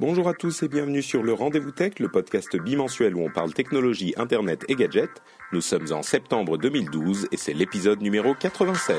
Bonjour à tous et bienvenue sur le Rendez-vous Tech, le podcast bimensuel où on parle technologie, internet et gadgets. Nous sommes en septembre 2012 et c'est l'épisode numéro 96.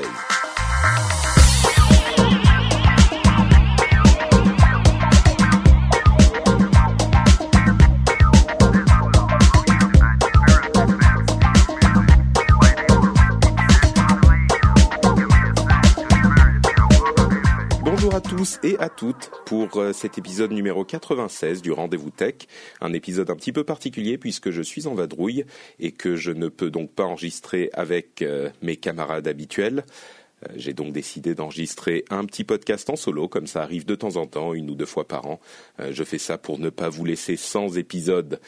Tous et à toutes pour euh, cet épisode numéro 96 du Rendez-vous Tech, un épisode un petit peu particulier puisque je suis en vadrouille et que je ne peux donc pas enregistrer avec euh, mes camarades habituels. Euh, J'ai donc décidé d'enregistrer un petit podcast en solo, comme ça arrive de temps en temps, une ou deux fois par an. Je fais ça pour ne pas vous laisser sans épisode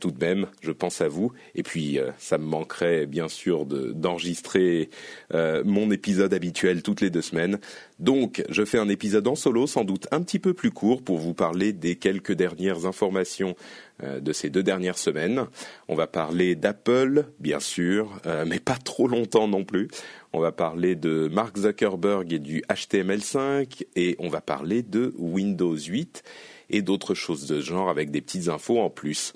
tout de même, je pense à vous. Et puis, ça me manquerait bien sûr de- d'enregistrer mon épisode habituel toutes les deux semaines. Donc, je fais un épisode en solo, sans doute un petit peu plus court, pour vous parler des quelques dernières informations euh, de ces deux dernières semaines. On va parler d'Apple, bien sûr, euh, mais pas trop longtemps non plus. On va parler de Mark Zuckerberg et du HTML5 et on va parler de Windows 8 et d'autres choses de ce genre avec des petites infos en plus.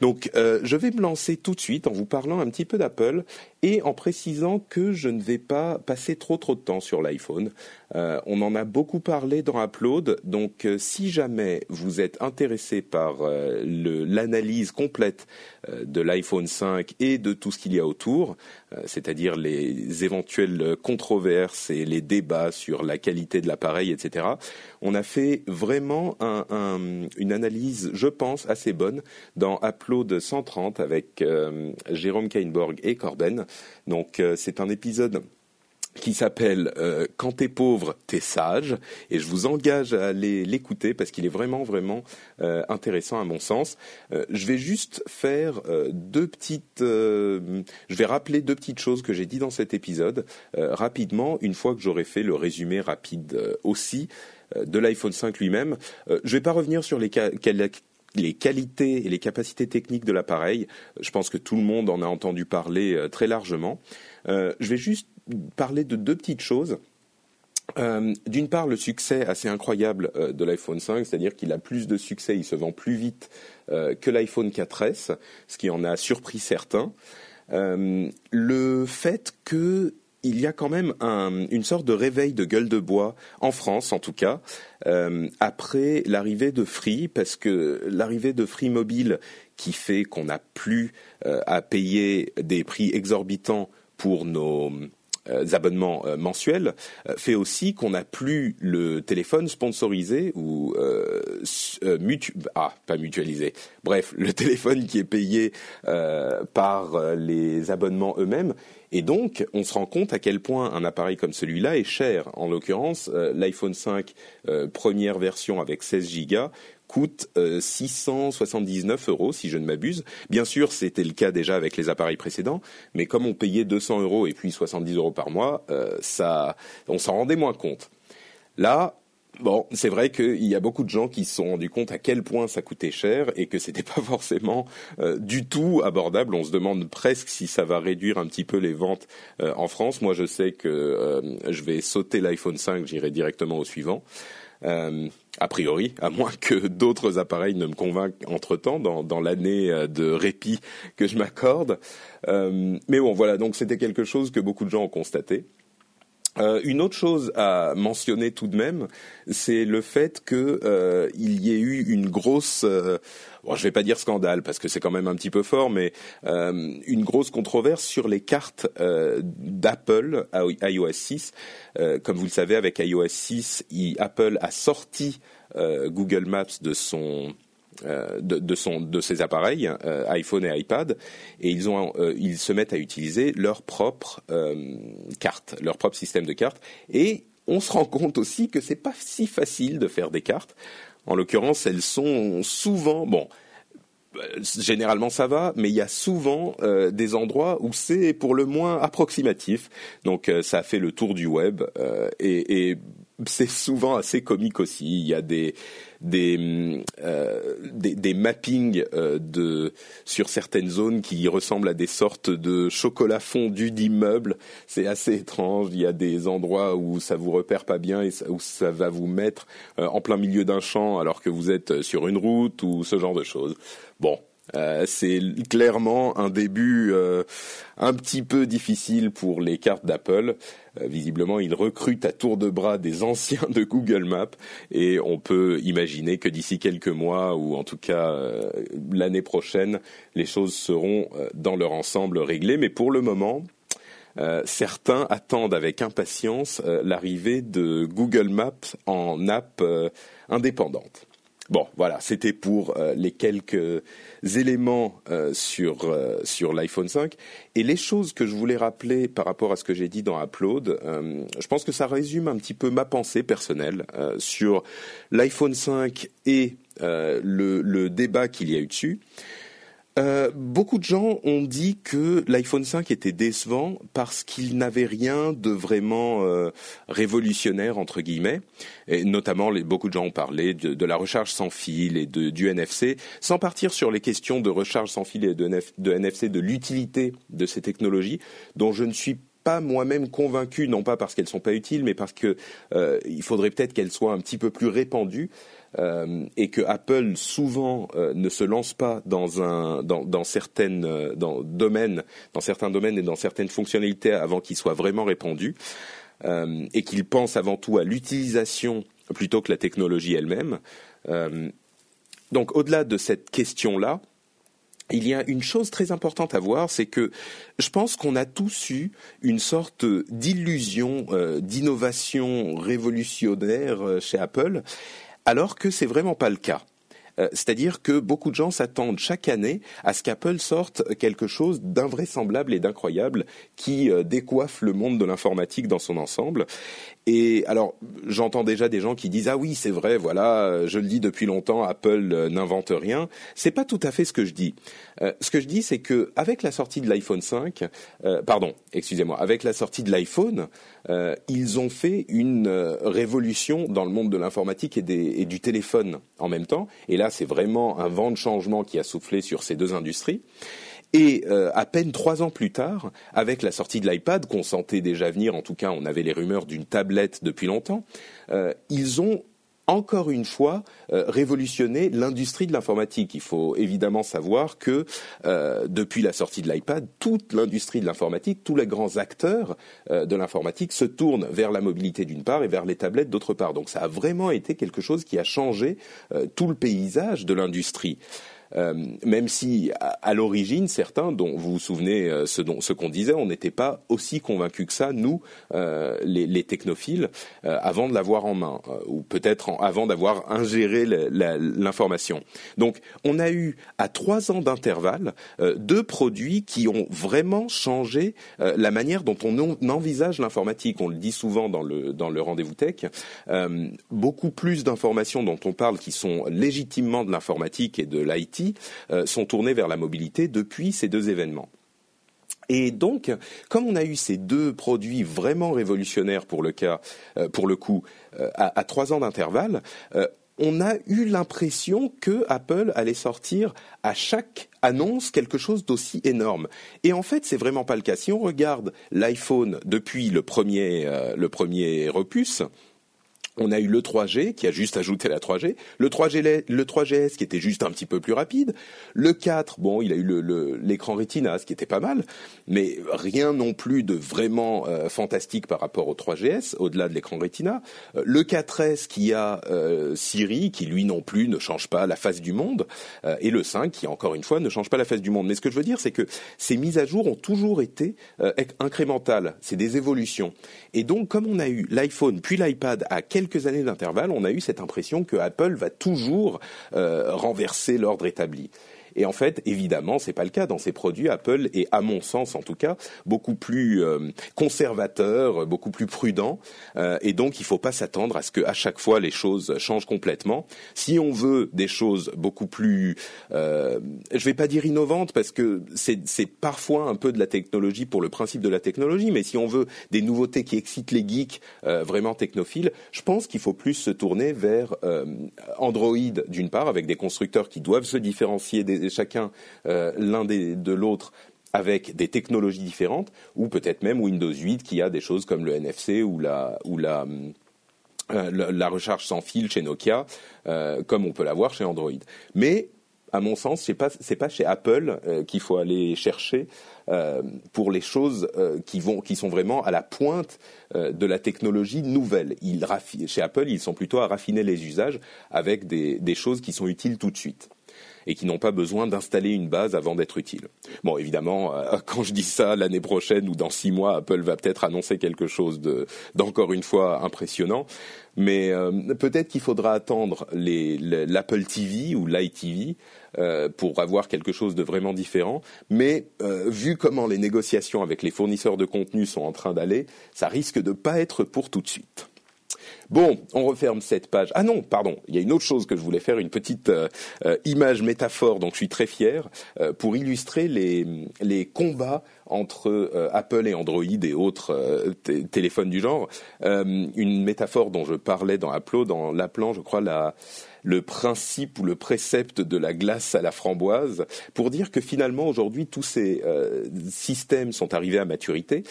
Donc, euh, je vais me lancer tout de suite en vous parlant un petit peu d'Apple et en précisant que je ne vais pas passer trop trop de temps sur l'iPhone. Euh, on en a beaucoup parlé dans Upload, donc euh, si jamais vous êtes intéressé par euh, l'analyse complète euh, de l'iPhone 5 et de tout ce qu'il y a autour, c'est-à-dire les éventuelles controverses et les débats sur la qualité de l'appareil, etc. On a fait vraiment un- un- une analyse, je pense, assez bonne dans Upload 130 avec Jérôme Kainborg et Corben. Donc euh, c'est un épisode qui s'appelle euh, Quand t'es pauvre, t'es sage, et je vous engage à aller l'écouter parce qu'il est vraiment vraiment euh, intéressant à mon sens. Euh, je vais juste faire deux petites, je vais rappeler deux petites choses que j'ai dit dans cet épisode rapidement une fois que j'aurai fait le résumé rapide aussi de l'iPhone 5 lui-même. Je vais pas revenir sur les les qualités et les capacités techniques de l'appareil. Je pense que tout le monde en a entendu parler euh, très largement. Euh, je vais juste parler de deux petites choses. Euh, D'une part, le succès assez incroyable de l'iPhone 5, c'est-à-dire qu'il a plus de succès, il se vend plus vite que l'iPhone 4S, ce qui en a surpris certains. Le fait que il y a quand même un- une sorte de réveil de gueule de bois en France, en tout cas, euh, après l'arrivée de Free, parce que l'arrivée de Free Mobile, qui fait qu'on n'a plus euh, à payer des prix exorbitants pour nos abonnements euh, mensuels euh, fait aussi qu'on n'a plus le téléphone sponsorisé ou euh, euh, mutu ah pas mutualisé. Bref le téléphone qui est payé euh, par euh, les abonnements eux-mêmes. Et donc on se rend compte à quel point un appareil comme celui-là est cher. En l'occurrence euh, l'iPhone 5 euh, première version avec 16 Go coûte euh, 679 euros si je ne m'abuse. Bien sûr, c'était le cas déjà avec les appareils précédents, mais comme on payait 200 euros et puis 70 euros par mois, euh, ça, on s'en rendait moins compte. Là, bon, c'est vrai qu'il y a beaucoup de gens qui se sont rendus compte à quel point ça coûtait cher et que c'était pas forcément euh, du tout abordable. On se demande presque si ça va réduire un petit peu les ventes euh, en France. Moi, je sais que euh, je vais sauter l'iPhone 5, j'irai directement au suivant. Euh, a priori, à moins que d'autres appareils ne me convainquent entre-temps dans, dans l'année euh, de répit que je m'accorde. Euh, mais bon, voilà, donc c'était quelque chose que beaucoup de gens ont constaté. Euh, une autre chose à mentionner tout de même, c'est le fait que euh, il y ait eu une grosse, euh, bon, je vais pas dire scandale parce que c'est quand même un petit peu fort, mais euh, une grosse controverse sur les cartes euh, d'Apple iOS 6. Euh, comme vous le savez, avec iOS 6, il- Apple a sorti Google Maps de son de, de, son, de ses appareils, iPhone et iPad, et ils, ont, ils se mettent à utiliser leur propre carte, leur propre système de cartes. Et on se rend compte aussi que c'est pas si facile de faire des cartes. En l'occurrence, elles sont souvent bon. Généralement ça va, mais il y a souvent euh, des endroits où c'est pour le moins approximatif. Donc euh, ça fait le tour du web euh, et c'est souvent assez comique aussi. Il y a des des, euh, des, des, mappings euh, de sur certaines zones qui ressemblent à des sortes de chocolat fondu d'immeubles. C'est assez étrange. Il y a des endroits où ça vous repère pas bien et où ça va vous mettre euh, en plein milieu d'un champ alors que vous êtes sur une route ou ce genre de choses. Bon, euh, c'est clairement un début euh, un petit peu difficile pour les cartes d'Apple. Euh, visiblement, ils recrutent à tour de bras des anciens de Google Maps et on peut imaginer que d'ici quelques mois ou en tout cas l'année prochaine, les choses seront dans leur ensemble réglées. Mais pour le moment, certains attendent avec impatience l'arrivée de Google Maps en app indépendante. Bon, voilà, c'était pour euh, les quelques éléments euh, sur euh, sur l'iPhone 5 et les choses que je voulais rappeler par rapport à ce que j'ai dit dans Upload. je pense que ça résume un petit peu ma pensée personnelle sur l'iPhone 5 et le, le débat qu'il y a eu dessus. Euh, beaucoup de gens ont dit que l'iPhone 5 était décevant parce qu'il n'avait rien de vraiment euh, révolutionnaire entre guillemets. Et notamment, beaucoup de gens ont parlé de, la recharge sans fil et du NFC, sans partir sur les questions de recharge sans fil et de, NFC, de l'utilité de ces technologies, dont je ne suis pas moi-même convaincu, non pas parce qu'elles sont pas utiles, mais parce que euh, faudrait peut-être qu'elles soient un petit peu plus répandues. Euh, et que Apple souvent euh, ne se lance pas dans un dans, dans certaines euh, dans domaines dans certains domaines et dans certaines fonctionnalités avant qu'ils soient vraiment répandus et qu'il pense avant tout à l'utilisation plutôt que la technologie elle-même. donc au-delà de cette question là, il y a une chose très importante à voir, c'est que je pense qu'on a tous eu une sorte d'illusion d'innovation révolutionnaire chez Apple alors que c'est vraiment pas le cas. Euh, c'est-à-dire que beaucoup de gens s'attendent chaque année à ce qu'Apple sorte quelque chose d'invraisemblable et d'incroyable qui euh, décoiffe le monde de l'informatique dans son ensemble. Et alors, j'entends déjà des gens qui disent ah oui, c'est vrai, voilà, je le dis depuis longtemps, Apple euh, n'invente rien. C'est pas tout à fait ce que je dis. Euh, ce que je dis, c'est que avec la sortie de l'iPhone 5, euh, pardon, excusez-moi, avec la sortie de l'iPhone, euh, ils ont fait une révolution dans le monde de l'informatique et, et, du téléphone en même temps. Et là, c'est vraiment un vent de changement qui a soufflé sur ces deux industries. Et euh, à peine trois ans plus tard, avec la sortie de l'iPad, qu'on sentait déjà venir, en tout cas on avait les rumeurs d'une tablette depuis longtemps, euh, ils ont encore une fois euh, révolutionné l'industrie de l'informatique. Il faut évidemment savoir que euh, depuis la sortie de l'iPad, toute l'industrie de l'informatique, tous les grands acteurs euh, de l'informatique se tournent vers la mobilité d'une part et vers les tablettes d'autre part. Donc ça a vraiment été quelque chose qui a changé tout le paysage de l'industrie. Euh, même si à, l'origine certains, dont vous vous souvenez euh, ce, dont, ce qu'on disait, on n'était pas aussi convaincus que ça, nous, euh, les, les, technophiles, avant de l'avoir en main, ou peut-être avant d'avoir ingéré l'information. Donc, on a eu à trois ans d'intervalle deux produits qui ont vraiment changé la manière dont on envisage l'informatique. On le dit souvent dans le dans le rendez-vous tech. beaucoup plus d'informations dont on parle qui sont légitimement de l'informatique et de l'IT euh, sont tournés vers la mobilité depuis ces deux événements. Et donc, comme on a eu ces deux produits vraiment révolutionnaires pour le cas, euh, pour le coup, euh, à, trois ans d'intervalle, on a eu l'impression que Apple allait sortir à chaque annonce quelque chose d'aussi énorme. Et en fait, c'est vraiment pas le cas. Si on regarde l'iPhone depuis le premier, le premier opus, on a eu le 3G qui a juste ajouté la 3G, le 3G, le 3GS qui était juste un petit peu plus rapide, le 4, bon, il a eu l'écran Retina, ce qui était pas mal, mais rien non plus de vraiment euh, fantastique par rapport au 3GS, au-delà de l'écran Retina. Euh, le 4S qui a euh, Siri, qui lui non plus ne change pas la face du monde, et le 5 qui encore une fois ne change pas la face du monde. Mais ce que je veux dire, c'est que ces mises à jour ont toujours été incrémentales, c'est des évolutions. Et donc, comme on a eu l'iPhone puis l'iPad à quelques quelques années d'intervalle, on a eu cette impression que Apple va toujours renverser l'ordre établi. Et en fait, évidemment, c'est pas le cas dans ces produits. Apple est, à mon sens en tout cas, beaucoup plus euh, conservateur, beaucoup plus prudent. Euh, et donc, il faut pas s'attendre à ce que à chaque fois les choses changent complètement. Si on veut des choses beaucoup plus, euh, je vais pas dire innovantes parce que c'est parfois un peu de la technologie pour le principe de la technologie, mais si on veut des nouveautés qui excitent les geeks euh, vraiment technophiles, je pense qu'il faut plus se tourner vers euh, Android d'une part, avec des constructeurs qui doivent se différencier des chacun euh, l'un de l'autre avec des technologies différentes, ou peut-être même Windows 8 qui a des choses comme le NFC ou la, ou la, euh, la, recharge sans fil chez Nokia, euh, comme on peut l'avoir chez Android. Mais à mon sens, c'est pas pas chez Apple qu'il faut aller chercher pour les choses qui sont vraiment à la pointe de la technologie nouvelle. chez Apple, ils sont plutôt à raffiner les usages avec des choses qui sont utiles tout de suite et qui n'ont pas besoin d'installer une base avant d'être utiles. Bon, évidemment, euh, quand je dis ça, l'année prochaine ou dans six mois, Apple va peut-être annoncer quelque chose de d'encore une fois impressionnant. Mais euh, peut-être qu'il faudra attendre l'Apple TV ou l'iTV euh, pour avoir quelque chose de vraiment différent. Mais vu comment les négociations avec les fournisseurs de contenu sont en train d'aller, ça risque de pas être pour tout de suite. Bon, on referme cette page. Ah non, pardon, il y a une autre chose que je voulais faire, une petite euh, euh, image métaphore dont je suis très fier, euh, pour illustrer les, les combats entre Apple et Android et autres téléphones du genre. une métaphore dont je parlais dans Upload en l'appelant, je crois, la, le principe ou le précepte de la glace à la framboise, pour dire que finalement aujourd'hui tous ces systèmes sont arrivés à maturité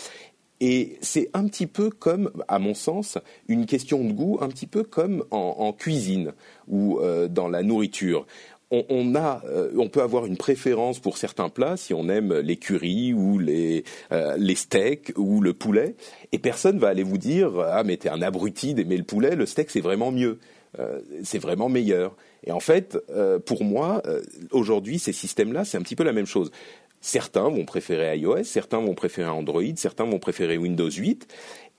et c'est un petit peu comme, à mon sens, une question de goût, un petit peu comme en, cuisine ou euh, dans la nourriture. Euh, on peut avoir une préférence pour certains plats si on aime les ou les, euh, les steaks ou le poulet, et personne va aller vous dire ah mais t'es un abruti d'aimer le poulet, le steak c'est vraiment mieux, c'est vraiment meilleur. Et en fait, pour moi, aujourd'hui, ces systèmes-là, c'est un petit peu la même chose. Certains vont préférer iOS, certains vont préférer Android, certains vont préférer Windows 8.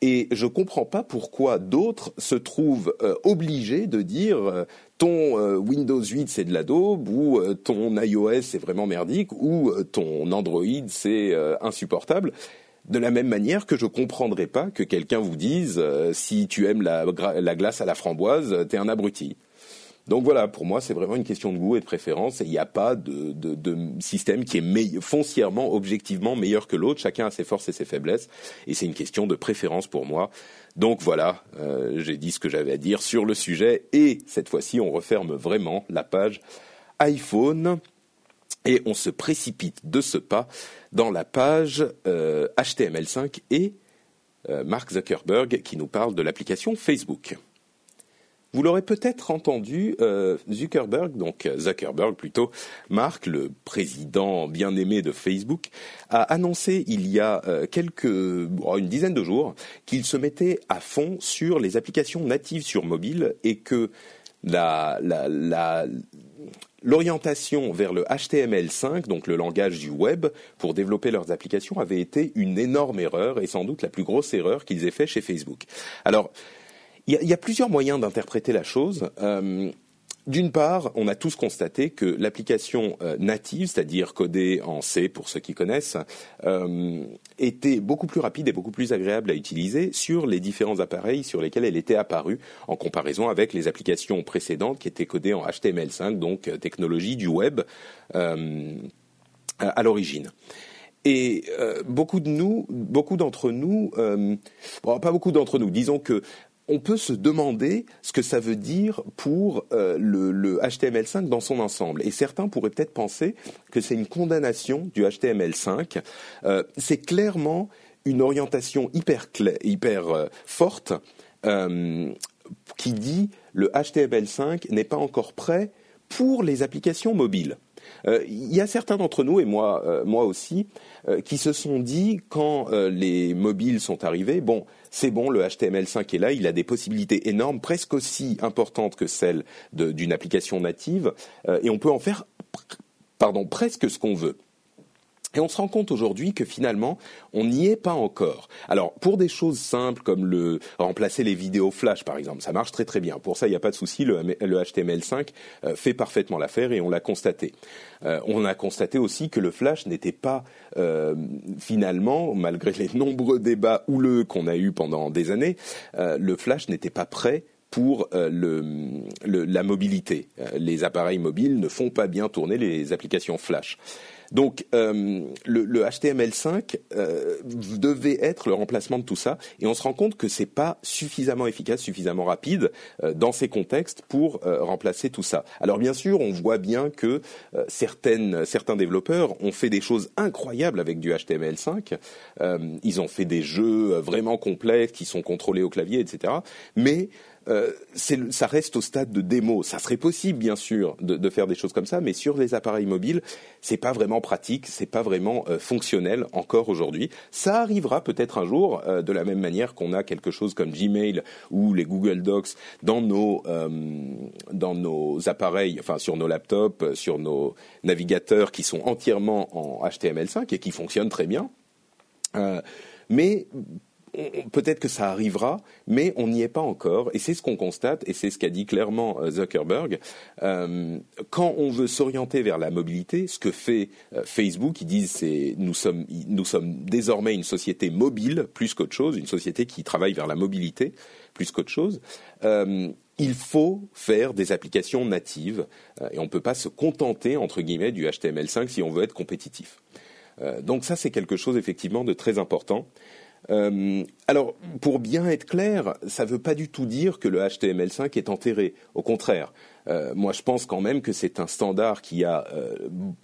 Et je ne comprends pas pourquoi d'autres se trouvent euh, obligés de dire euh, ton euh, Windows 8 c'est de la daube ou ton iOS c'est vraiment merdique ou ton Android c'est insupportable. De la même manière que je comprendrais pas que quelqu'un vous dise si tu aimes la glace à la framboise, t'es un abruti. Donc voilà, pour moi, c'est vraiment une question de goût et de préférence. il n'y a pas de, système qui est foncièrement, objectivement meilleur que l'autre. Chacun a ses forces et ses faiblesses. Et c'est une question de préférence pour moi. Donc voilà, euh, j'ai dit ce que j'avais à dire sur le sujet. Et cette fois-ci, on referme vraiment la page iPhone. Et on se précipite de ce pas dans la page HTML5 euh, et euh, Mark Zuckerberg qui nous parle de l'application Facebook. Vous l'aurez peut-être entendu, euh, Zuckerberg, donc euh, Zuckerberg plutôt, Mark, le président bien aimé de Facebook, a annoncé il y a euh, quelques, une dizaine de jours qu'il se mettait à fond sur les applications natives sur mobile et que l'orientation vers le HTML5, donc le langage du web, pour développer leurs applications avait été une énorme erreur et sans doute la plus grosse erreur qu'ils aient fait chez Facebook. Alors, il y, a plusieurs moyens d'interpréter la chose. Euh, d'une part, on a tous constaté que l'application euh, native, c'est-à-dire codée en C pour ceux qui connaissent, euh, était beaucoup plus rapide et beaucoup plus agréable à utiliser sur les différents appareils sur lesquels elle était apparue, en comparaison avec les applications précédentes qui étaient codées en HTML5, donc technologie du web à l'origine. Et beaucoup de nous, beaucoup d'entre nous, bon, pas beaucoup d'entre nous, disons que on peut se demander ce que ça veut dire pour euh, le, HTML5 dans son ensemble. Et certains pourraient peut-être penser que c'est une condamnation du HTML5. Euh, c'est clairement une orientation hyper, hyper euh, forte qui dit le HTML5 n'est pas encore prêt pour les applications mobiles. Il y a certains d'entre nous, et moi, moi aussi, qui se sont dit quand les mobiles sont arrivés, bon, c'est bon, le HTML5 est là, il a des possibilités énormes, presque aussi importantes que celles d'une application native, euh, et on peut en faire, pardon, presque ce qu'on veut. Et on se rend compte aujourd'hui que finalement, on n'y est pas encore. Alors, pour des choses simples comme le remplacer les vidéos flash, par exemple, ça marche très très bien. Pour ça, il n'y a pas de souci. Le, HTML5 euh, fait parfaitement l'affaire et on l'a constaté. Euh, on a constaté aussi que le flash n'était pas euh, finalement, malgré les nombreux débats houleux qu'on a eus pendant des années, le flash n'était pas prêt pour le, la mobilité. les appareils mobiles ne font pas bien tourner les applications flash. Donc euh, le, HTML5 euh, devait être le remplacement de tout ça, et on se rend compte que c'est pas suffisamment efficace, suffisamment rapide euh, dans ces contextes pour remplacer tout ça. Alors bien sûr, on voit bien que certaines, certains développeurs ont fait des choses incroyables avec du HTML5. ils ont fait des jeux vraiment complexes qui sont contrôlés au clavier, etc. Mais euh, ça reste au stade de démo. Ça serait possible, bien sûr, de, de, faire des choses comme ça, mais sur les appareils mobiles, c'est pas vraiment pratique, c'est pas vraiment euh, fonctionnel encore aujourd'hui. Ça arrivera peut-être un jour, euh, de la même manière qu'on a quelque chose comme Gmail ou les Google Docs dans nos dans nos appareils, enfin sur nos laptops, sur nos navigateurs qui sont entièrement en HTML5 et qui fonctionnent très bien. mais peut-être que ça arrivera, mais on n'y est pas encore. Et c'est ce qu'on constate, et c'est ce qu'a dit clairement euh, Zuckerberg. Euh, quand on veut s'orienter vers la mobilité, ce que fait euh, Facebook, ils disent c'est nous sommes nous sommes désormais une société mobile plus qu'autre chose, une société qui travaille vers la mobilité plus qu'autre chose. il faut faire des applications natives et on ne peut pas se contenter entre guillemets du HTML5 si on veut être compétitif. donc ça c'est quelque chose effectivement de très important. Euh, alors, pour bien être clair, ça ne veut pas du tout dire que le HTML5 est enterré. Au contraire, euh, moi, je pense quand même que c'est un standard qui a euh,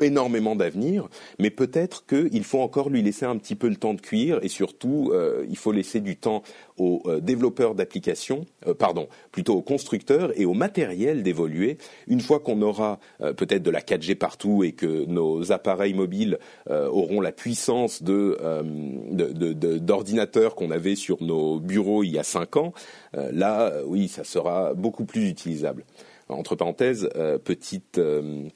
énormément d'avenir, mais peut-être qu'il faut encore lui laisser un petit peu le temps de cuire et surtout, euh, il faut laisser du temps aux développeurs d'applications, pardon, plutôt aux constructeurs et au matériel d'évoluer. Une fois qu'on aura peut-être de la 4G partout et que nos appareils mobiles auront la puissance de, d'ordinateurs qu'on avait sur nos bureaux il y a cinq ans, là, oui, ça sera beaucoup plus utilisable. Entre parenthèses, euh, petite euh,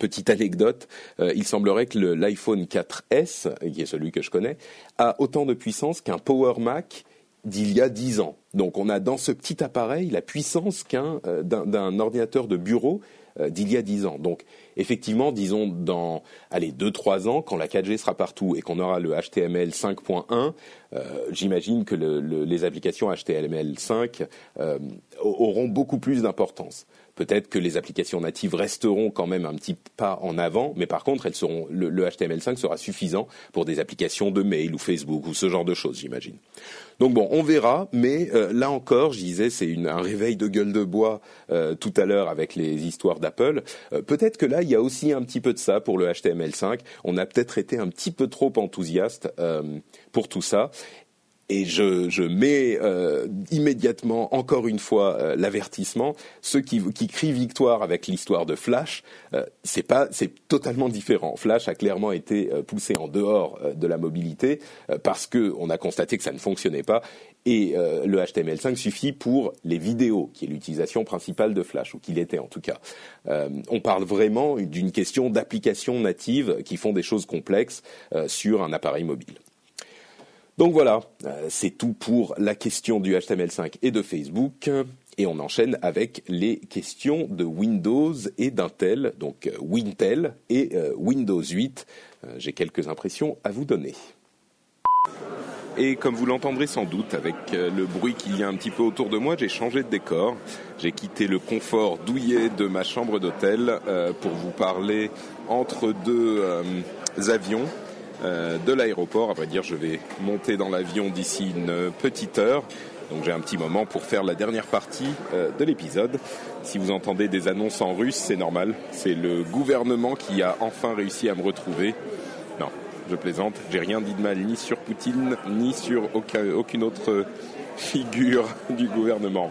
Petite anecdote, euh, il semblerait que l'iPhone 4S, qui est celui que je connais, a autant de puissance qu'un Power Mac d'il y a dix ans. Donc on a dans ce petit appareil la puissance qu'un d'un ordinateur de bureau d'il y a dix ans. Donc effectivement, disons dans allez deux trois ans, quand la 4G sera partout et qu'on aura le HTML 5.1, j'imagine que les applications HTML5 auront beaucoup plus d'importance. Peut-être que les applications natives resteront quand même un petit pas en avant, mais par contre, le, HTML5 sera suffisant pour des applications de mail ou Facebook ou ce genre de choses, j'imagine. Donc bon, on verra, mais euh, là encore, je disais, c'est un réveil de gueule de bois euh, tout à l'heure avec les histoires d'Apple. Euh, peut-être que là, il y a aussi un petit peu de ça pour le HTML5. On a peut-être été un petit peu trop enthousiaste pour tout ça et je, mets euh, immédiatement, encore une fois, euh, l'avertissement. Ceux qui, qui, crient victoire avec l'histoire de Flash, euh, c'est pas, c'est totalement différent. Flash a clairement été poussé en dehors de la mobilité parce que on a constaté que ça ne fonctionnait pas. Et le HTML5 suffit pour les vidéos, qui est l'utilisation principale de Flash, ou qu'il était en tout cas. on parle vraiment d'une question d'applications natives qui font des choses complexes sur un appareil mobile. Donc voilà, euh, c'est tout pour la question du HTML5 et de Facebook. Et on enchaîne avec les questions de Windows et d'Intel, donc euh, Wintel et euh, Windows 8. J'ai quelques impressions à vous donner. Et comme vous l'entendrez sans doute avec le bruit qu'il y a un petit peu autour de moi, j'ai changé de décor. J'ai quitté le confort douillet de ma chambre d'hôtel pour vous parler entre deux avions de l'aéroport. À vrai dire, je vais monter dans l'avion d'ici une petite heure. Donc j'ai un petit moment pour faire la dernière partie euh, de l'épisode. Si vous entendez des annonces en russe, c'est normal. C'est le gouvernement qui a enfin réussi à me retrouver. Non, je plaisante. J'ai rien dit de mal ni sur Poutine, ni sur aucune autre figure du gouvernement.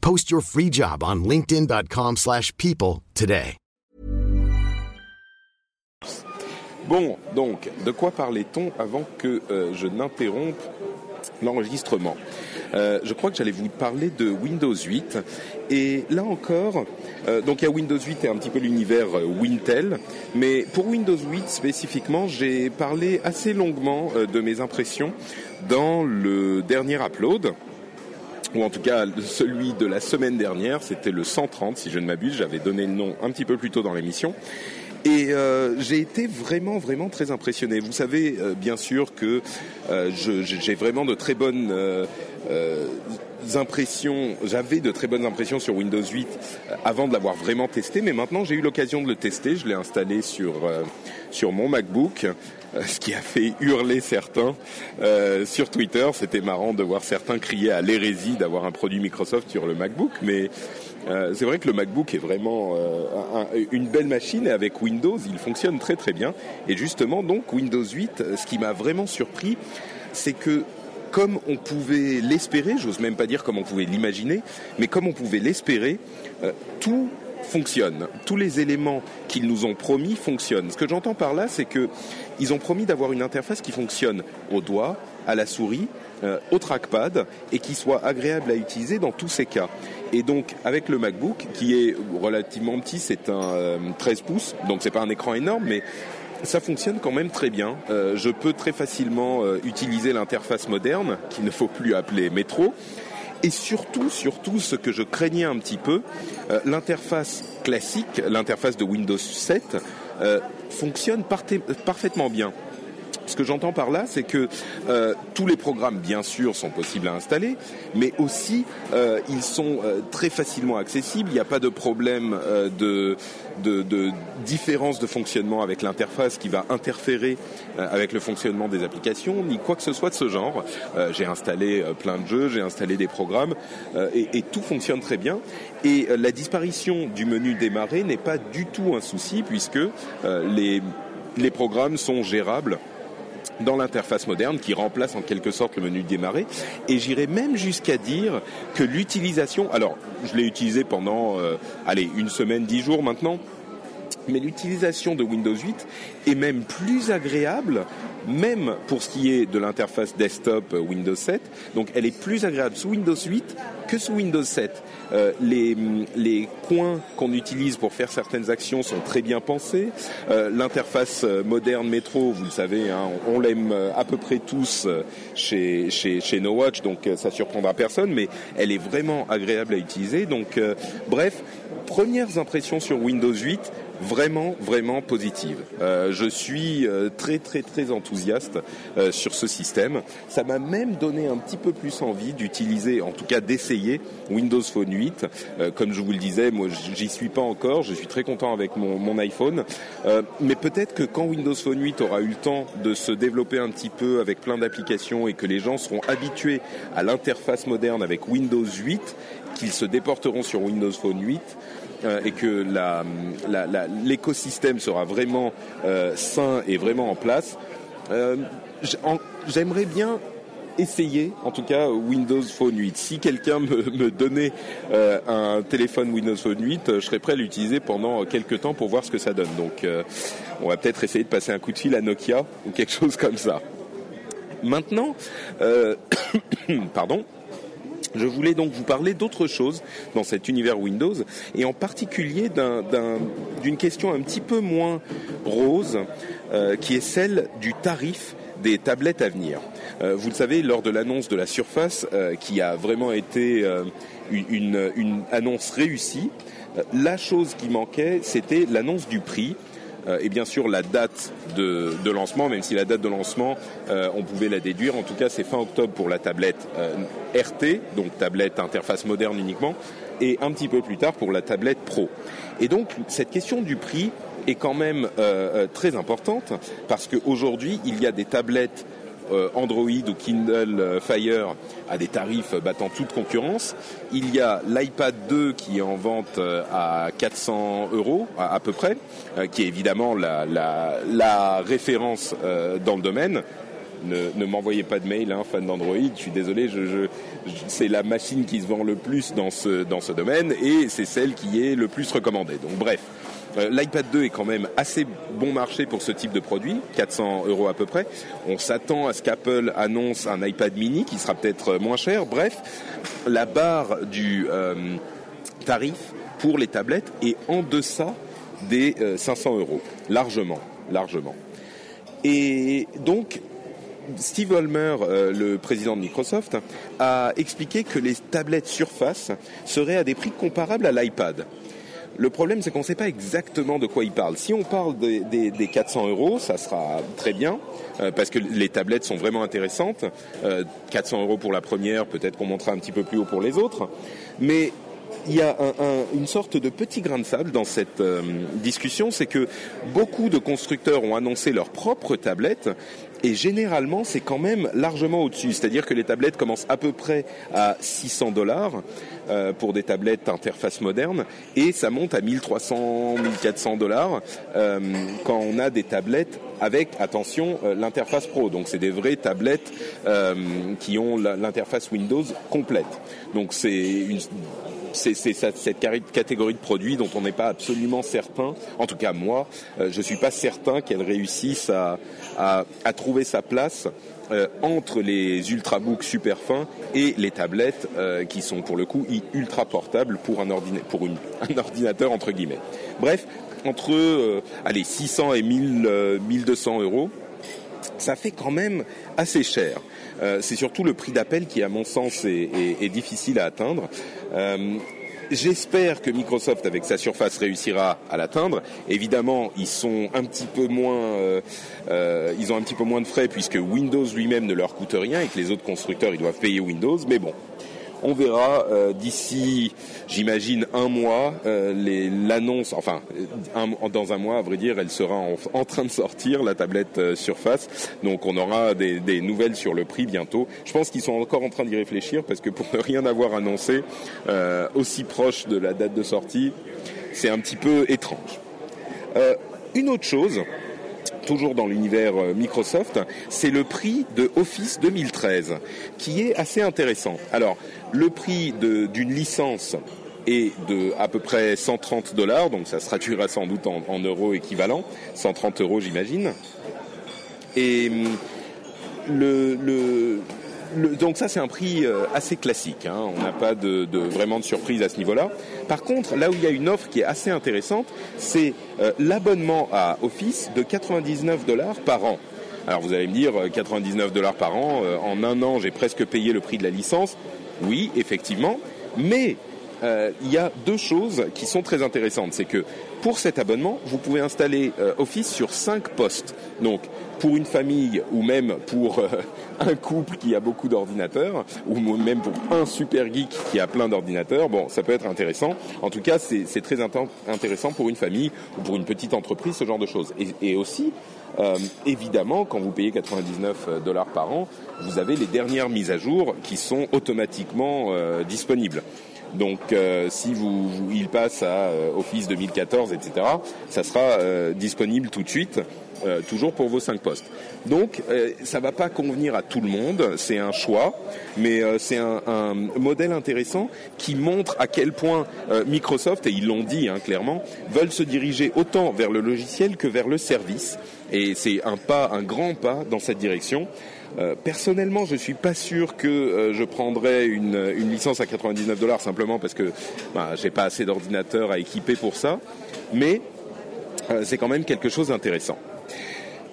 Post your free job on linkedin.com/people slash people today. Bon, donc, de quoi parlait-on avant que euh, je n'interrompe l'enregistrement? Euh, Je crois que j'allais vous parler de Windows 8. Et là encore, euh, donc il y a Windows 8 et un petit peu l'univers Wintel. Mais pour Windows 8 spécifiquement, j'ai parlé assez longuement de mes impressions dans le dernier upload ou en tout cas celui de la semaine dernière, c'était le 130 si je ne m'abuse, j'avais donné le nom un petit peu plus tôt dans l'émission. Et euh, j'ai été vraiment, vraiment très impressionné. Vous savez, euh, bien sûr, que euh, j'ai vraiment de très bonnes euh, euh, impressions. J'avais de très bonnes impressions sur Windows 8 euh, avant de l'avoir vraiment testé, mais maintenant j'ai eu l'occasion de le tester. Je l'ai installé sur sur mon MacBook. Euh, Ce qui a fait hurler certains euh, sur Twitter. C'était marrant de voir certains crier à l'hérésie d'avoir un produit Microsoft sur le MacBook, mais euh, c'est vrai que le MacBook est vraiment euh, un- un- une belle machine et avec Windows, il fonctionne très très bien. Et justement, donc Windows 8, euh, ce qui m'a vraiment surpris, c'est que comme on pouvait l'espérer, j'ose même pas dire comme on pouvait l'imaginer, mais comme on pouvait l'espérer, euh, tout fonctionne. Tous les éléments qu'ils nous ont promis fonctionnent. Ce que j'entends par là, c'est que ils ont promis d'avoir une interface qui fonctionne au doigt, à la souris, euh, au trackpad et qui soit agréable à utiliser dans tous ces cas. Et donc avec le MacBook qui est relativement petit, c'est un euh, 13 pouces, donc c'est pas un écran énorme, mais ça fonctionne quand même très bien. Euh, je peux très facilement euh, utiliser l'interface moderne, qu'il ne faut plus appeler métro. Et surtout, surtout, ce que je craignais un petit peu, euh, l'interface classique, l'interface de Windows 7, euh, fonctionne parfaitement bien. Ce que j'entends par là, c'est que euh, tous les programmes, bien sûr, sont possibles à installer, mais aussi euh, ils sont euh, très facilement accessibles. Il n'y a pas de problème de, différence de fonctionnement avec l'interface qui va interférer avec le fonctionnement des applications, ni quoi que ce soit de ce genre. J'ai installé plein de jeux, j'ai installé des programmes, et, tout fonctionne très bien. Et la disparition du menu démarrer n'est pas du tout un souci, puisque les programmes sont gérables dans l'interface moderne qui remplace en quelque sorte le menu démarrer. Et j'irais même jusqu'à dire que l'utilisation alors je l'ai utilisé pendant euh, allez une semaine dix jours maintenant mais l'utilisation de Windows 8 est même plus agréable même pour ce qui est de l'interface desktop euh, Windows 7 donc elle est plus agréable sous Windows 8 que sous Windows 7 Euh, les, les coins qu'on utilise pour faire certaines actions sont très bien pensés. Euh, l'interface euh, moderne métro vous le savez hein, on, l'aime euh, à peu près tous chez, chez, chez No Watch donc ça surprendra personne mais elle est vraiment agréable à utiliser. Donc euh, bref premières impressions sur Windows 8 vraiment vraiment positive. Euh, je suis euh, très très très enthousiaste euh, sur ce système. Ça m'a même donné un petit peu plus envie d'utiliser, en tout cas d'essayer Windows Phone 8. Euh, comme je vous le disais, moi j'y suis pas encore. Je suis très content avec mon, mon iPhone, Euh, mais peut-être que quand Windows Phone 8 aura eu le temps de se développer un petit peu avec plein d'applications et que les gens seront habitués à l'interface moderne avec Windows 8, qu'ils se déporteront sur Windows Phone 8 euh, et que l'écosystème sera vraiment euh, sain et vraiment en place. Euh, J'aimerais bien essayer, en tout cas, Windows Phone 8. Si quelqu'un me, donnait euh, un téléphone Windows Phone 8, euh, je serais prêt à l'utiliser pendant quelques temps pour voir ce que ça donne. Donc, euh, on va peut-être essayer de passer un coup de fil à Nokia ou quelque chose comme ça. Maintenant, euh, pardon. Je voulais donc vous parler d'autre chose dans cet univers Windows et en particulier d'un- d'un- d'une question un petit peu moins rose euh, qui est celle du tarif des tablettes à venir. Euh, vous le savez, lors de l'annonce de la Surface, euh, qui a vraiment été euh, une, une- annonce réussie, la chose qui manquait, c'était l'annonce du prix. Euh, et bien sûr la date de, lancement, même si la date de lancement, euh, on pouvait la déduire. En tout cas, c'est fin octobre pour la tablette euh, RT, donc tablette interface moderne uniquement, et un petit peu plus tard pour la tablette Pro. Et donc cette question du prix est quand même très importante parce qu'aujourd'hui, il y a des tablettes Android ou Kindle euh, Fire à des tarifs euh, battant toute concurrence. Il y a l'iPad 2 qui est en vente euh, à 400 euros à, peu près, euh, qui est évidemment la, référence euh, dans le domaine. Ne, m'envoyez pas de mail, hein, fan d'Android. Je suis désolé, c'est la machine qui se vend le plus dans ce dans ce domaine et c'est celle qui est le plus recommandée. Donc bref, euh, L'iPad 2 est quand même assez bon marché pour ce type de produit, 400 euros à peu près. On s'attend à ce qu'Apple annonce un iPad mini qui sera peut-être moins cher. Bref, la barre du euh, tarif pour les tablettes est en deçà des euh, 500 euros, largement, largement. Et donc, Steve euh, le président de Microsoft, a expliqué que les tablettes Surface seraient à des prix comparables à l'iPad. Le problème, c'est qu'on ne sait pas exactement de quoi il parle. Si on parle des, des- des 400 euros, ça sera très bien, euh, parce que les tablettes sont vraiment intéressantes. Euh, 400 euros pour la première, peut-être qu'on montera un petit peu plus haut pour les autres. Mais il y a un- un- une sorte de petit grain de sable dans cette euh, discussion, c'est que beaucoup de constructeurs ont annoncé leurs propres tablettes et généralement c'est quand même largement au-dessus. C'est-à-dire que les tablettes commencent à peu près à 600 dollars euh, pour des tablettes interface moderne et ça monte à 1300, 1400 dollars euh, quand on a des tablettes avec, attention, euh, l'interface pro. Donc c'est des vraies tablettes qui ont l'interface Windows complète. Donc c'est cette catégorie de produits dont on n'est pas absolument certain. En tout cas, moi, je suis pas certain qu'elle réussisse à trouver sa place euh, entre les ultrabooks super fins et les tablettes euh, qui sont pour le coup ultra portables pour un, ordina- pour une- un ordinateur entre guillemets. Bref, entre euh, allez 600 et 1000, euh, 1200 euros ça fait quand même assez cher. Euh, c'est surtout le prix d'appel qui, à mon sens, est, est- est difficile à atteindre. J'espère que Microsoft, avec sa surface, réussira à l'atteindre. Évidemment, ils sont un petit peu moins, euh, euh, ils ont un petit peu moins de frais puisque Windows lui-même ne leur coûte rien et que les autres constructeurs ils doivent payer Windows. Mais bon, on verra euh, d'ici, j'imagine, un mois, euh, l'annonce, enfin, dans un mois, à vrai dire, elle sera en, train de sortir, la tablette euh, Surface. Donc on aura des, des nouvelles sur le prix bientôt. Je pense qu'ils sont encore en train d'y réfléchir parce que pour ne rien avoir annoncé aussi proche de la date de sortie, c'est un petit peu étrange. Une autre chose, toujours dans l'univers euh, Microsoft, c'est le prix de Office 2013, qui est assez intéressant. Alors, le prix d'une licence est de à peu près 130 dollars, donc ça se traduira sans doute en, euros équivalents, 130 euros j'imagine. Et hum, le, le, donc ça c'est un prix euh, assez classique. hein. On n'a pas de- vraiment de surprise à ce niveau-là. Par contre, là où il y a une offre qui est assez intéressante, c'est euh, l'abonnement à Office de 99 dollars par an. Alors vous allez me dire euh, 99 dollars par an. euh, en un an, j'ai presque payé le prix de la licence. Oui, effectivement. Mais euh, il y a deux choses qui sont très intéressantes. C'est que pour cet abonnement, vous pouvez installer euh, Office sur cinq postes. Donc, pour une famille ou même pour euh, un couple qui a beaucoup d'ordinateurs, ou même pour un super geek qui a plein d'ordinateurs, bon, ça peut être intéressant. En tout cas, c'est très intéressant pour une famille ou pour une petite entreprise, ce genre de choses. Et, aussi, euh, évidemment, quand vous payez 99 dollars par an, vous avez les dernières mises à jour qui sont automatiquement disponibles. Donc, euh, si vous, vous- il passe à euh, Office 2014, etc., ça sera euh, disponible tout de suite, euh, toujours pour vos cinq postes. Donc, euh, ça va pas convenir à tout le monde, c'est un choix, mais euh, c'est un, modèle intéressant qui montre à quel point euh, Microsoft, et ils l'ont dit hein, clairement, veulent se diriger autant vers le logiciel que vers le service. Et c'est un pas, un grand pas dans cette direction. Personnellement, je suis pas sûr que je prendrais une, licence à 99 dollars simplement parce que bah, j'ai pas assez d'ordinateurs à équiper pour ça, mais c'est quand même quelque chose d'intéressant.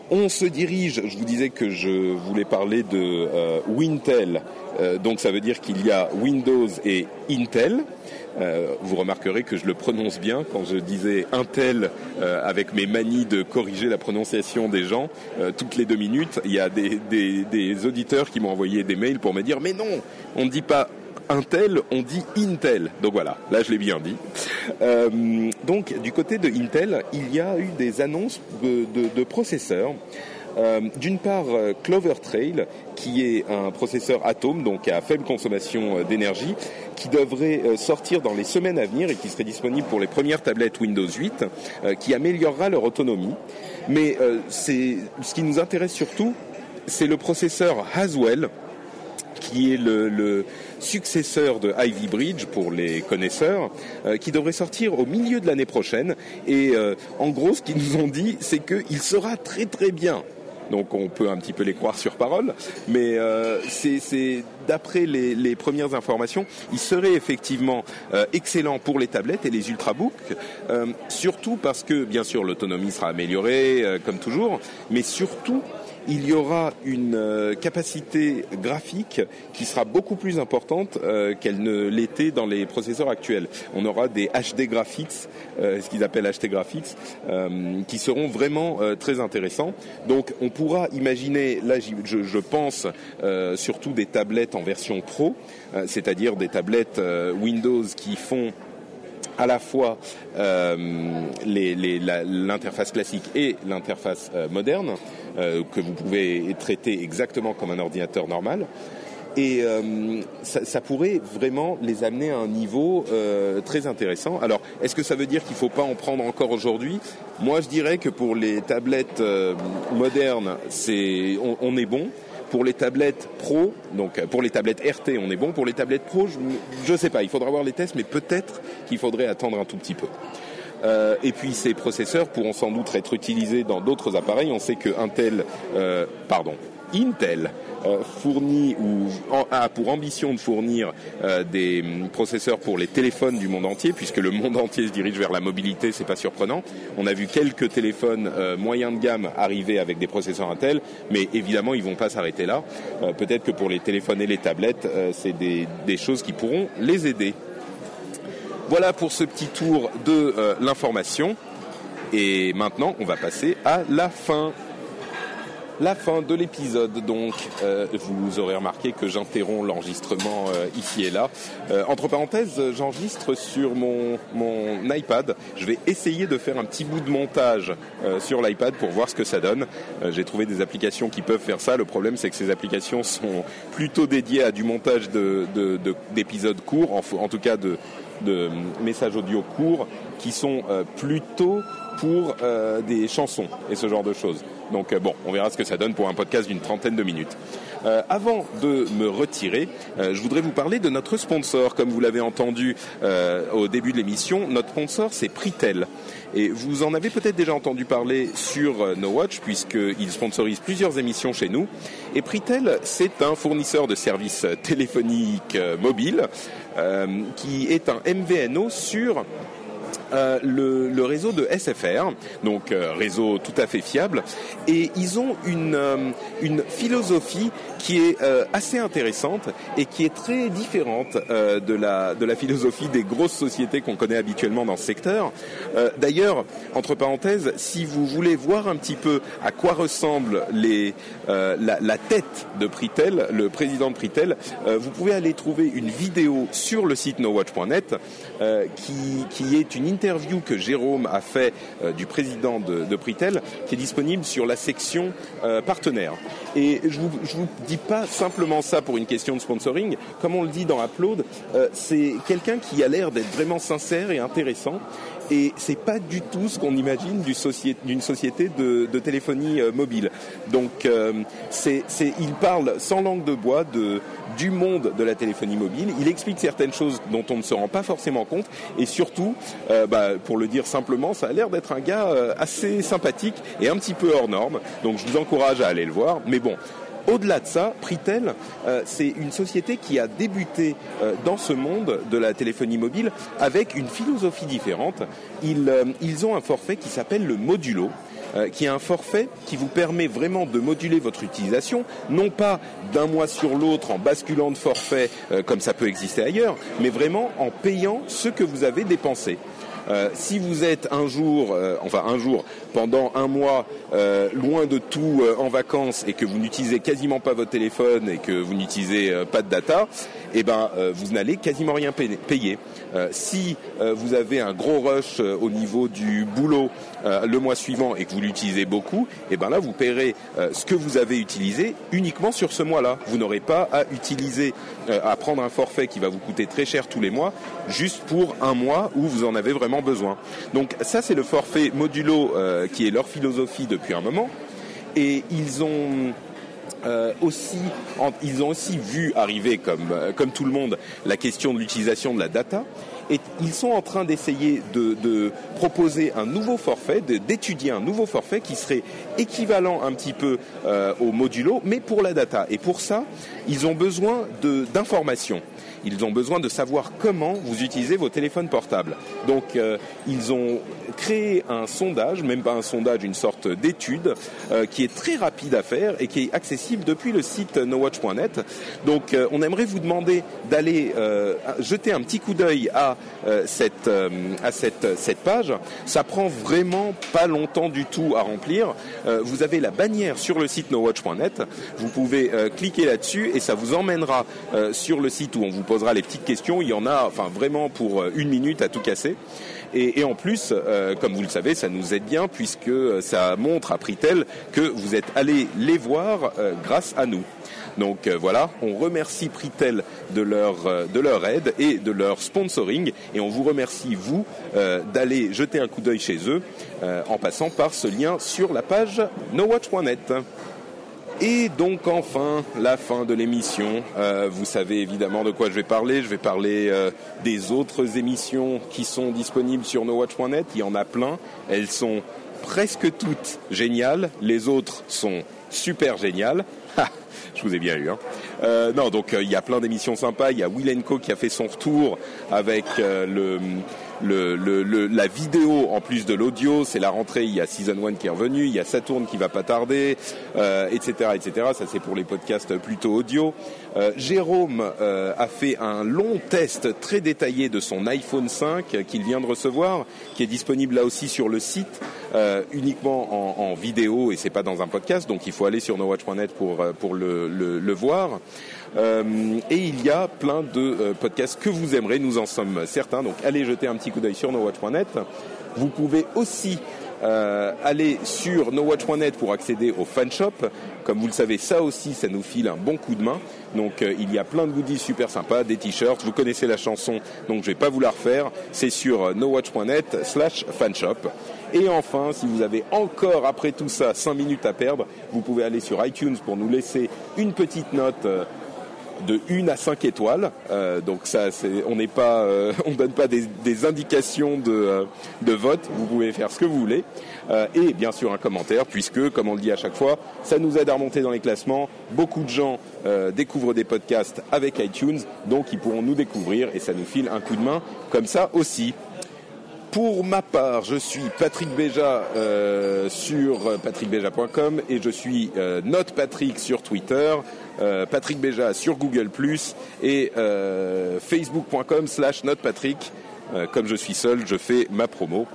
On se dirige, je vous disais que je voulais parler de Wintel, donc ça veut dire qu'il y a Windows et Intel. Euh, vous remarquerez que je le prononce bien quand je disais Intel euh, avec mes manies de corriger la prononciation des gens euh, toutes les deux minutes. Il y a des auditeurs qui m'ont envoyé des mails pour me dire mais non, on ne dit pas Intel, on dit Intel. Donc voilà, là je l'ai bien dit. Euh, donc du côté de Intel, il y a eu des annonces de, de, de processeurs. Euh, D'une part, Clover Trail, qui est un processeur Atom, donc à faible consommation d'énergie, qui devrait euh, sortir dans les semaines à venir et qui serait disponible pour les premières tablettes Windows 8, euh, qui améliorera leur autonomie. Mais euh, ce qui nous intéresse surtout, c'est le processeur Haswell, qui est le, le, successeur de Ivy Bridge pour les connaisseurs, euh, qui devrait sortir au milieu de l'année prochaine. Et euh, en gros, ce qu'ils nous ont dit, c'est qu'il sera très très bien. Donc on peut un petit peu les croire sur parole, mais euh, c'est d'après les, les, premières informations, il serait effectivement euh, excellent pour les tablettes et les ultrabooks, euh, surtout parce que bien sûr l'autonomie sera améliorée euh, comme toujours, mais surtout il y aura une euh, capacité graphique qui sera beaucoup plus importante euh, qu'elle ne l'était dans les processeurs actuels. On aura des HD graphics, euh, ce qu'ils appellent HD graphics, qui seront vraiment très intéressants. Donc on pourra imaginer, là je, pense surtout des tablettes en version pro, c'est-à-dire des tablettes Windows qui font à la fois l'interface classique et l'interface moderne, euh, que vous pouvez traiter exactement comme un ordinateur normal. Et euh, ça, ça, pourrait vraiment les amener à un niveau euh, très intéressant. Alors, est-ce que ça veut dire qu'il ne faut pas en prendre encore aujourd'hui? Moi, je dirais que pour les tablettes euh, modernes, c'est on, on est bon. Pour les tablettes Pro, donc pour les tablettes RT, on est bon. Pour les tablettes Pro, je ne sais pas, il faudra voir les tests, mais peut-être qu'il faudrait attendre un tout petit peu. Euh, et puis ces processeurs pourront sans doute être utilisés dans d'autres appareils. On sait que Intel, euh, pardon, Intel euh, fournit ou a pour ambition de fournir des processeurs pour les téléphones du monde entier, puisque le monde entier se dirige vers la mobilité, c'est pas surprenant. On a vu quelques téléphones moyens de gamme arriver avec des processeurs Intel, mais évidemment ils vont pas s'arrêter là. Peut-être que pour les téléphones et les tablettes, c'est des choses qui pourront les aider. Voilà pour ce petit tour de euh, l'information. Et maintenant, on va passer à la fin. La fin de l'épisode, donc, euh, vous aurez remarqué que j'interromps l'enregistrement euh, ici et là. Entre parenthèses, j'enregistre sur mon, iPad. Je vais essayer de faire un petit bout de montage sur l'iPad pour voir ce que ça donne. J'ai trouvé des applications qui peuvent faire ça. Le problème, c'est que ces applications sont plutôt dédiées à du montage d'épisodes de, de, courts, en, tout cas de, de messages audio courts, qui sont euh, plutôt pour euh, des chansons et ce genre de choses. Donc euh, bon, on verra ce que ça donne pour un podcast d'une trentaine de minutes. Euh, avant de me retirer, euh, je voudrais vous parler de notre sponsor. Comme vous l'avez entendu au début de l'émission, notre sponsor c'est Pritel. Et vous en avez peut-être déjà entendu parler sur No Watch puisqu'il sponsorise plusieurs émissions chez nous. Et Pritel, c'est un fournisseur de services téléphoniques mobiles qui est un MVNO sur euh, le, le, réseau de SFR, donc euh, réseau tout à fait fiable, et ils ont une, euh, une philosophie qui est euh, assez intéressante et qui est très différente euh, de, la, de la philosophie des grosses sociétés qu'on connaît habituellement dans ce secteur. D'ailleurs, entre parenthèses, si vous voulez voir un petit peu à quoi ressemble les, la, la, tête de Pritel, le président de Pritel, vous pouvez aller trouver une vidéo sur le site nowatch.net qui, qui est une interview que Jérôme a fait euh, du président de, de, Pritel, qui est disponible sur la section euh. Et je vous, je vous dis pas simplement ça pour une question de sponsoring. Comme on le dit dans Upload, euh, c'est quelqu'un qui a l'air d'être vraiment sincère et intéressant et c'est pas du tout ce qu'on imagine d'une société, de, téléphonie euh, mobile. Donc, euh, il parle sans langue de bois du monde de la téléphonie mobile. Il explique certaines choses dont on ne se rend pas forcément compte, et surtout, euh, bah, pour le dire simplement, ça a l'air d'être un gars euh, assez sympathique et un petit peu hors norme. Donc, je vous encourage à aller le voir. Mais bon, Au-delà de ça, Pritel, euh, c'est une société qui a débuté euh, dans ce monde de la téléphonie mobile avec une philosophie différente. Ils, euh, ils ont un forfait qui s'appelle le modulo qui est un forfait qui vous permet vraiment de moduler votre utilisation, non pas d'un mois sur l'autre en basculant de forfait comme ça peut exister ailleurs, mais vraiment en payant ce que vous avez dépensé. Euh, si vous êtes un jour, euh, enfin un jour, pendant un mois, euh, loin de tout en vacances et que vous n'utilisez quasiment pas votre téléphone et que vous n'utilisez pas de data, eh ben vous n'allez quasiment rien payer. Euh, si euh, vous avez un gros rush euh, au niveau du boulot le mois suivant et que vous l'utilisez beaucoup, eh ben là vous paierez ce que vous avez utilisé uniquement sur ce mois-là. Vous n'aurez pas à utiliser, à prendre un forfait qui va vous coûter très cher tous les mois, juste pour un mois où vous en avez vraiment besoin. Donc ça c'est le forfait modulo qui est leur philosophie depuis un moment. Et ils ont euh, aussi, ils ont aussi vu arriver, comme, euh, comme tout le monde, la question de l'utilisation de la data. Et ils sont en train d'essayer de, de proposer un nouveau forfait, d'étudier un nouveau forfait qui serait équivalent un petit peu euh, au modulo, mais pour la data. Et pour ça, ils ont besoin d'informations. Ils ont besoin de savoir comment vous utilisez vos téléphones portables. Donc, euh, ils ont créé un sondage, même pas un sondage, une sorte d'étude, euh, qui est très rapide à faire et qui est accessible depuis le site nowatch.net. Donc, euh, on aimerait vous demander d'aller jeter un petit coup d'œil à cette à cette cette page. Ça prend vraiment pas longtemps du tout à remplir. Vous avez la bannière sur le site nowatch.net. Vous pouvez cliquer là-dessus et ça vous emmènera euh, sur le site où on vous posera les petites questions. Il y en a, vraiment pour euh, une minute à tout casser. Et, en plus, euh, comme vous le savez, ça nous aide bien puisque ça montre à Pritel que vous êtes allé les voir grâce à nous. Donc voilà, on remercie Pritel de leur, de leur aide et de leur sponsoring et on vous remercie vous d'aller jeter un coup d'œil chez eux en passant par ce lien sur la page nowatch.net. Et donc enfin, la fin de l'émission. Euh, vous savez évidemment de quoi je vais parler. Je vais parler euh, des autres émissions qui sont disponibles sur nowatch.net. Il y en a plein. Elles sont presque toutes géniales. Les autres sont super géniales. Ha, je vous ai bien eu. Hein. Euh, non, donc euh, il y a plein d'émissions sympas. Il y a Will Co qui a fait son retour avec euh, le, le, le- le- la vidéo en plus de l'audio. C'est la rentrée. Il y a Season 1 qui est revenu. Il y a Saturn qui va pas tarder, euh, etc., etc. Ça c'est pour les podcasts plutôt audio. Euh, Jérôme euh, a fait un long test très détaillé de son iPhone 5 qu'il vient de recevoir, qui est disponible là aussi sur le site euh, uniquement en, en vidéo et c'est pas dans un podcast. Donc il faut aller sur nowatch.net pour euh, pour le, voir. Euh, et il y a plein de euh, podcasts que vous aimerez, nous en sommes certains. Donc allez jeter un petit coup d'œil sur nowatch.net. Vous pouvez aussi euh, aller sur nowatch.net pour accéder au fan shop. Comme vous le savez, ça aussi, ça nous file un bon coup de main. Donc euh, il y a plein de goodies super sympas, des t-shirts. Vous connaissez la chanson, donc je vais pas vous la refaire. C'est sur nowatch.net slash fanshop. Et enfin, si vous avez encore après tout ça 5 minutes à perdre, vous pouvez aller sur iTunes pour nous laisser une petite note. De 1 à 5 étoiles. Euh, donc ça, c'est, on n'est pas, euh, on donne pas des, des indications de, euh, de vote. Vous pouvez faire ce que vous voulez. Euh, et bien sûr un commentaire, puisque, comme on le dit à chaque fois, ça nous aide à remonter dans les classements. Beaucoup de gens euh, découvrent des podcasts avec iTunes, donc ils pourront nous découvrir et ça nous file un coup de main comme ça aussi. Pour ma part, je suis Patrick Béja euh, sur patrickbeja.com et je suis Note Patrick sur Twitter, euh, Patrick Béja sur Google et euh, facebook.com slash notepatrick. Euh, comme je suis seul, je fais ma promo.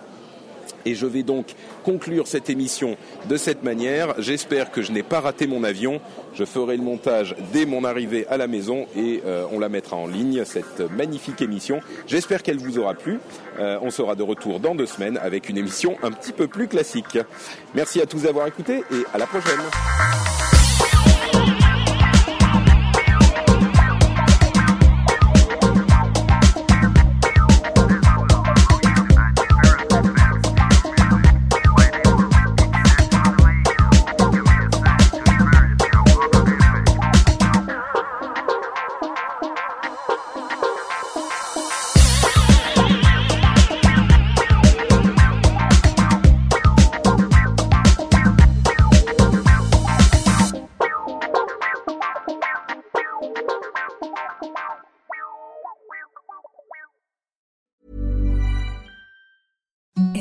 Et je vais donc conclure cette émission de cette manière. J'espère que je n'ai pas raté mon avion. Je ferai le montage dès mon arrivée à la maison et euh, on la mettra en ligne, cette magnifique émission. J'espère qu'elle vous aura plu. Euh, on sera de retour dans deux semaines avec une émission un petit peu plus classique. Merci à tous d'avoir écouté et à la prochaine.